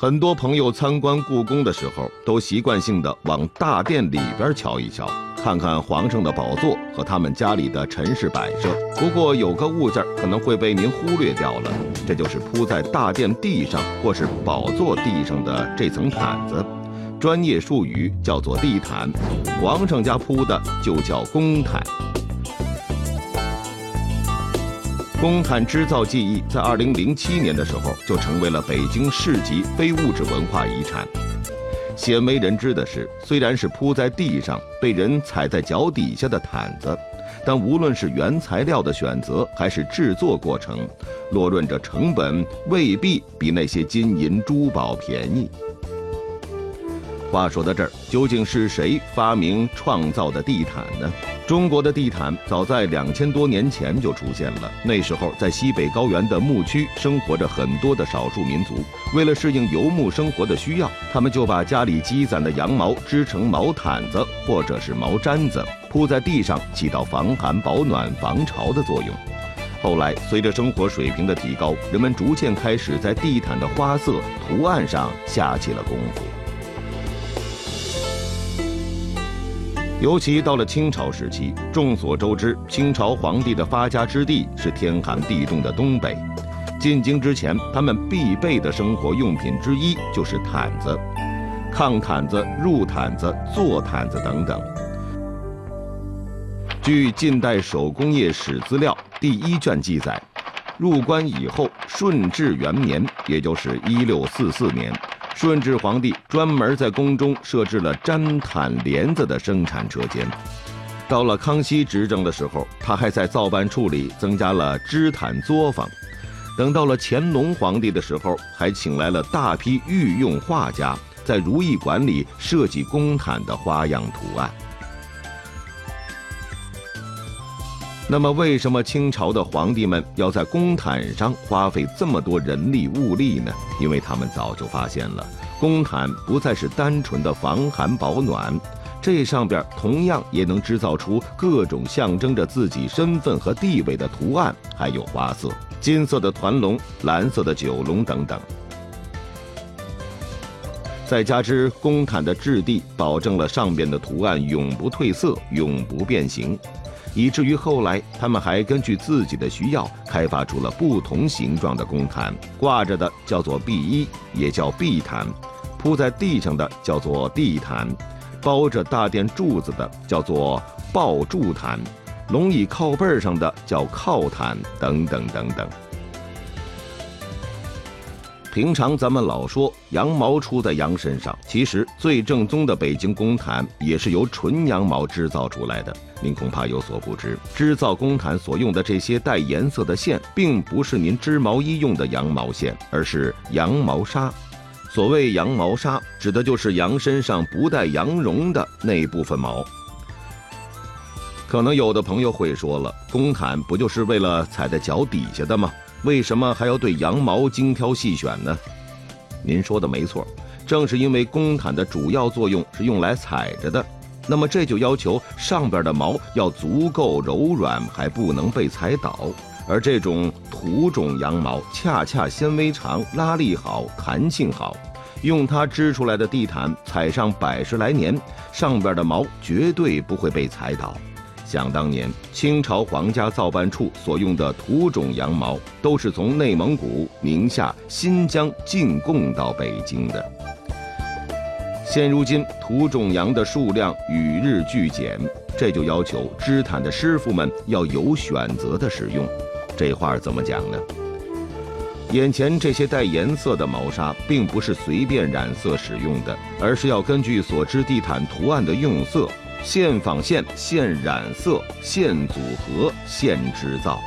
很多朋友参观故宫的时候，都习惯性的往大殿里边瞧一瞧，看看皇上的宝座和他们家里的陈设摆设。不过有个物件可能会被您忽略掉了，这就是铺在大殿地上或是宝座地上的这层毯子，专业术语叫做地毯，皇上家铺的就叫公毯。公毯织造技艺在二零零七年的时候就成为了北京市级非物质文化遗产。鲜为人知的是，虽然是铺在地上、被人踩在脚底下的毯子，但无论是原材料的选择还是制作过程，落论着成本未必比那些金银珠宝便宜。话说到这儿，究竟是谁发明创造的地毯呢？中国的地毯早在两千多年前就出现了。那时候，在西北高原的牧区生活着很多的少数民族，为了适应游牧生活的需要，他们就把家里积攒的羊毛织成毛毯子或者是毛毡子，铺在地上，起到防寒、保暖、防潮的作用。后来，随着生活水平的提高，人们逐渐开始在地毯的花色、图案上下起了功夫。尤其到了清朝时期，众所周知，清朝皇帝的发家之地是天寒地冻的东北。进京之前，他们必备的生活用品之一就是毯子、炕毯子、褥毯子、坐毯子等等。据近代手工业史资料第一卷记载，入关以后，顺治元年，也就是一六四四年。顺治皇帝专门在宫中设置了毡毯帘子的生产车间。到了康熙执政的时候，他还在造办处里增加了织毯作坊。等到了乾隆皇帝的时候，还请来了大批御用画家，在如意馆里设计宫毯的花样图案。那么，为什么清朝的皇帝们要在公毯上花费这么多人力物力呢？因为他们早就发现了，公毯不再是单纯的防寒保暖，这上边同样也能制造出各种象征着自己身份和地位的图案，还有花色，金色的团龙、蓝色的九龙等等。再加之公毯的质地，保证了上边的图案永不褪色、永不变形。以至于后来，他们还根据自己的需要，开发出了不同形状的公毯。挂着的叫做壁衣，也叫壁毯；铺在地上的叫做地毯；包着大殿柱子的叫做抱柱毯；龙椅靠背上的叫靠毯，等等等等。平常咱们老说羊毛出在羊身上，其实最正宗的北京公毯也是由纯羊毛制造出来的。您恐怕有所不知，织造公毯所用的这些带颜色的线，并不是您织毛衣用的羊毛线，而是羊毛纱。所谓羊毛纱，指的就是羊身上不带羊绒的那一部分毛。可能有的朋友会说了，公毯不就是为了踩在脚底下的吗？为什么还要对羊毛精挑细选呢？您说的没错，正是因为公毯的主要作用是用来踩着的，那么这就要求上边的毛要足够柔软，还不能被踩倒。而这种土种羊毛恰恰纤维长、拉力好、弹性好，用它织出来的地毯，踩上百十来年，上边的毛绝对不会被踩倒。想当年，清朝皇家造办处所用的土种羊毛，都是从内蒙古、宁夏、新疆进贡到北京的。现如今，土种羊的数量与日俱减，这就要求织毯的师傅们要有选择的使用。这话怎么讲呢？眼前这些带颜色的毛纱，并不是随便染色使用的，而是要根据所织地毯图案的用色。现纺线、现染色、现组合、现织造。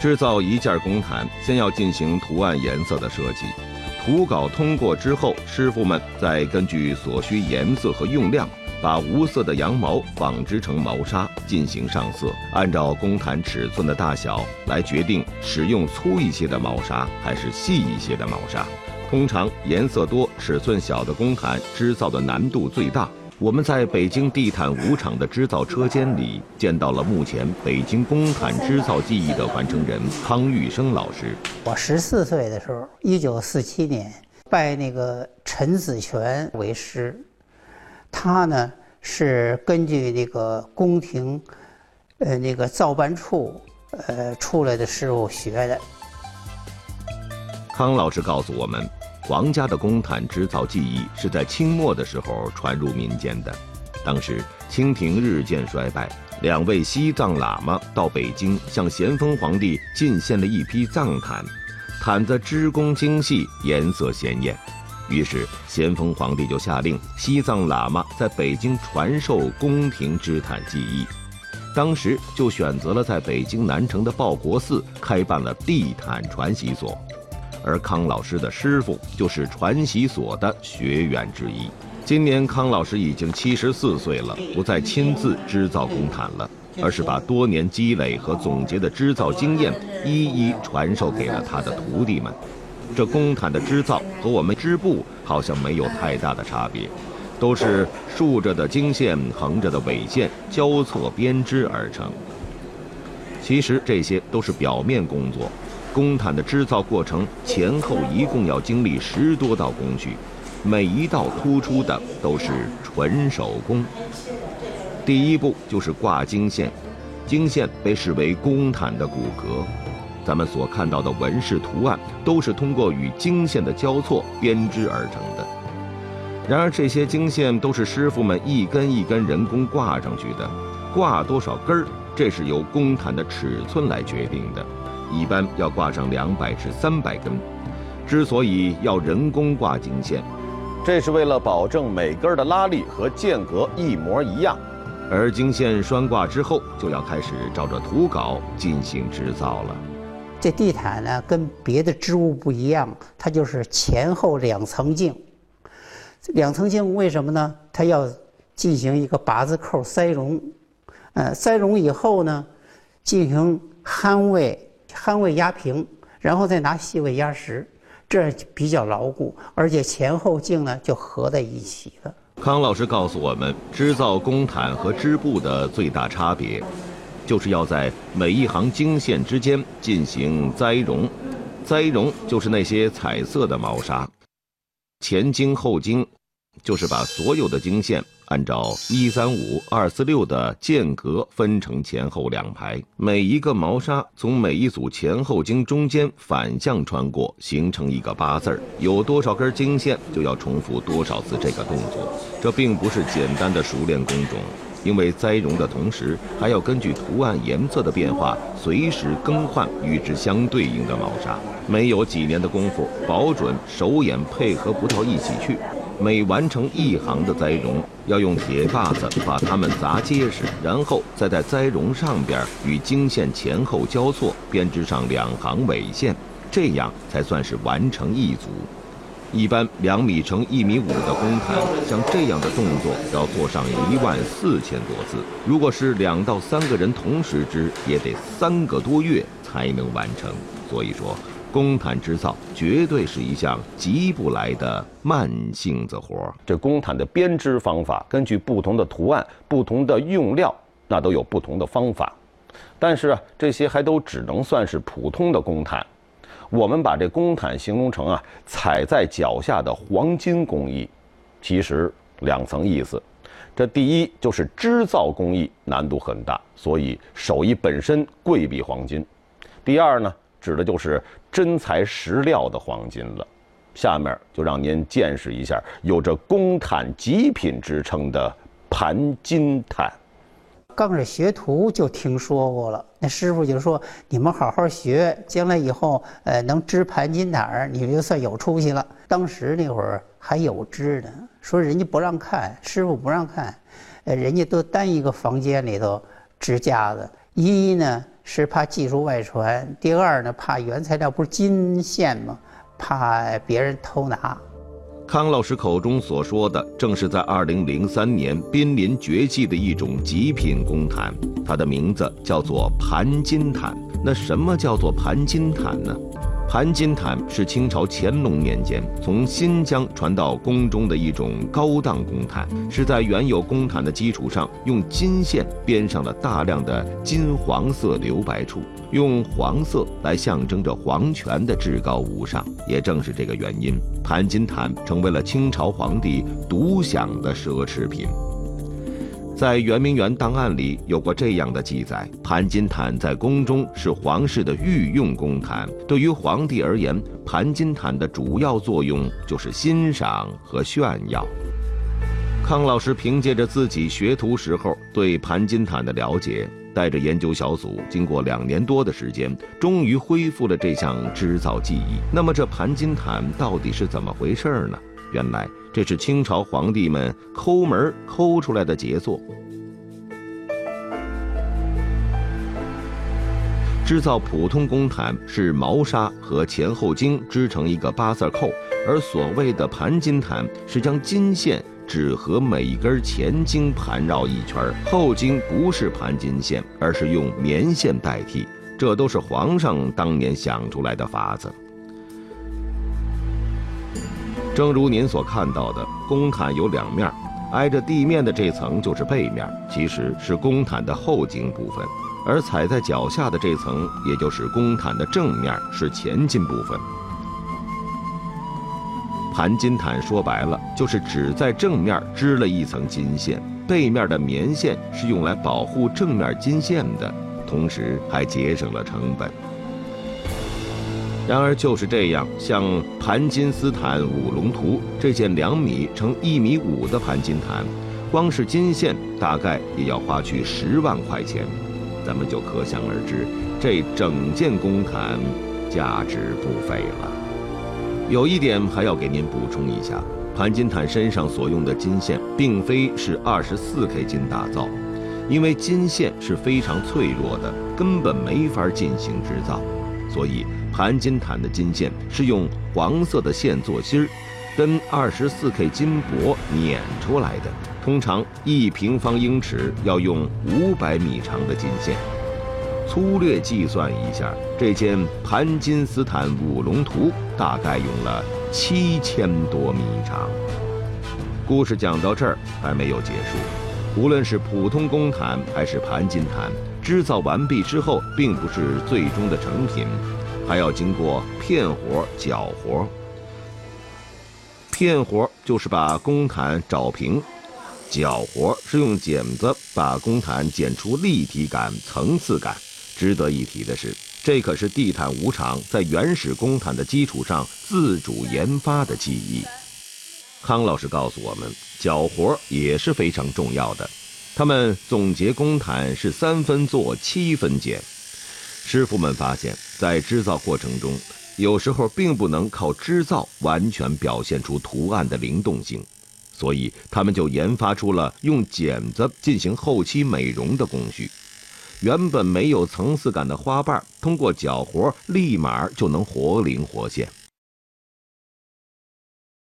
制造一件公毯，先要进行图案颜色的设计。图稿通过之后，师傅们再根据所需颜色和用量，把无色的羊毛纺织成毛纱，进行上色。按照公毯尺寸的大小来决定使用粗一些的毛纱还是细一些的毛纱。通常颜色多、尺寸小的公毯织造的难度最大。我们在北京地毯五厂的织造车间里见到了目前北京工毯织造技艺的传承人康玉生老师。我十四岁的时候，一九四七年，拜那个陈子全为师，他呢是根据那个宫廷，呃那个造办处，呃出来的师傅学的。康老师告诉我们，皇家的公毯织造技艺是在清末的时候传入民间的。当时清廷日渐衰败，两位西藏喇嘛到北京向咸丰皇帝进献了一批藏毯。毯子织工精细，颜色鲜艳，于是咸丰皇帝就下令西藏喇嘛在北京传授宫廷织毯技艺。当时就选择了在北京南城的报国寺开办了地毯传习所，而康老师的师傅就是传习所的学员之一。今年康老师已经七十四岁了，不再亲自织造公毯了。而是把多年积累和总结的织造经验一一传授给了他的徒弟们。这公毯的织造和我们织布好像没有太大的差别，都是竖着的经线、横着的纬线交错编织而成。其实这些都是表面工作，公毯的制造过程前后一共要经历十多道工序，每一道突出的都是纯手工。第一步就是挂经线，经线被视为公毯的骨骼，咱们所看到的纹饰图案都是通过与经线的交错编织而成的。然而这些经线都是师傅们一根一根人工挂上去的，挂多少根儿，这是由公毯的尺寸来决定的，一般要挂上两百至三百根。之所以要人工挂经线，这是为了保证每根的拉力和间隔一模一样。而经线拴挂之后，就要开始照着图稿进行制造了。这地毯呢，跟别的织物不一样，它就是前后两层镜。两层镜为什么呢？它要进行一个八字扣塞绒，呃，塞绒以后呢，进行焊位，焊位压平，然后再拿细位压实，这比较牢固，而且前后镜呢就合在一起了。康老师告诉我们，织造公毯和织布的最大差别，就是要在每一行经线之间进行栽绒。栽绒就是那些彩色的毛纱，前经后经，就是把所有的经线。按照一三五二四六的间隔分成前后两排，每一个毛纱从每一组前后经中间反向穿过，形成一个八字儿。有多少根经线，就要重复多少次这个动作。这并不是简单的熟练工种，因为栽绒的同时，还要根据图案颜色的变化，随时更换与之相对应的毛纱。没有几年的功夫，保准手眼配合不到一起去。每完成一行的栽绒，要用铁把子把它们砸结实，然后再在栽绒上边与经线前后交错编织上两行纬线，这样才算是完成一组。一般两米乘一米五的公毯，像这样的动作要做上一万四千多次。如果是两到三个人同时织，也得三个多月才能完成。所以说。公毯织造绝对是一项急不来的慢性子活这公毯的编织方法，根据不同的图案、不同的用料，那都有不同的方法。但是啊，这些还都只能算是普通的公毯。我们把这公毯形容成啊，踩在脚下的黄金工艺。其实两层意思。这第一就是织造工艺难度很大，所以手艺本身贵比黄金。第二呢？指的就是真材实料的黄金了。下面就让您见识一下有着“公毯极品”之称的盘金毯。刚是学徒就听说过了，那师傅就说：“你们好好学，将来以后，呃，能织盘金毯儿，你就算有出息了。”当时那会儿还有织的，说人家不让看，师傅不让看，呃，人家都单一个房间里头支架子。一呢。是怕技术外传，第二呢，怕原材料不是金线吗？怕别人偷拿。康老师口中所说的，正是在二零零三年濒临绝迹的一种极品公毯，它的名字叫做盘金毯。那什么叫做盘金毯呢？盘金毯是清朝乾隆年间从新疆传到宫中的一种高档公毯，是在原有公毯的基础上用金线编上了大量的金黄色留白处，用黄色来象征着皇权的至高无上。也正是这个原因，盘金毯成为了清朝皇帝独享的奢侈品。在圆明园档案里有过这样的记载：盘金毯在宫中是皇室的御用公毯。对于皇帝而言，盘金毯的主要作用就是欣赏和炫耀。康老师凭借着自己学徒时候对盘金毯的了解，带着研究小组，经过两年多的时间，终于恢复了这项织造技艺。那么，这盘金毯到底是怎么回事呢？原来。这是清朝皇帝们抠门抠出来的杰作。制造普通公毯是毛纱和前后襟织成一个八字扣，而所谓的盘金毯是将金线只和每一根前襟盘绕一圈，后襟不是盘金线，而是用棉线代替。这都是皇上当年想出来的法子。正如您所看到的，公毯有两面，挨着地面的这层就是背面，其实是公毯的后襟部分；而踩在脚下的这层，也就是公毯的正面，是前襟部分。盘金毯说白了，就是只在正面织了一层金线，背面的棉线是用来保护正面金线的，同时还节省了成本。然而就是这样，像《盘金丝毯五龙图》这件两米乘一米五的盘金毯，光是金线大概也要花去十万块钱，咱们就可想而知，这整件公毯价值不菲了。有一点还要给您补充一下，盘金毯身上所用的金线并非是二十四 K 金打造，因为金线是非常脆弱的，根本没法进行制造，所以。盘金毯的金线是用黄色的线做芯儿，跟二十四 K 金箔碾出来的。通常一平方英尺要用五百米长的金线。粗略计算一下，这件盘金斯坦五龙图大概用了七千多米长。故事讲到这儿还没有结束。无论是普通公毯还是盘金毯，织造完毕之后，并不是最终的成品。还要经过片活、绞活。片活就是把公毯找平，绞活是用剪子把公毯剪出立体感、层次感。值得一提的是，这可是地毯五厂在原始公毯的基础上自主研发的技艺。康老师告诉我们，绞活也是非常重要的。他们总结公毯是三分做，七分剪。师傅们发现，在织造过程中，有时候并不能靠织造完全表现出图案的灵动性，所以他们就研发出了用剪子进行后期美容的工序。原本没有层次感的花瓣，通过绞活立马就能活灵活现。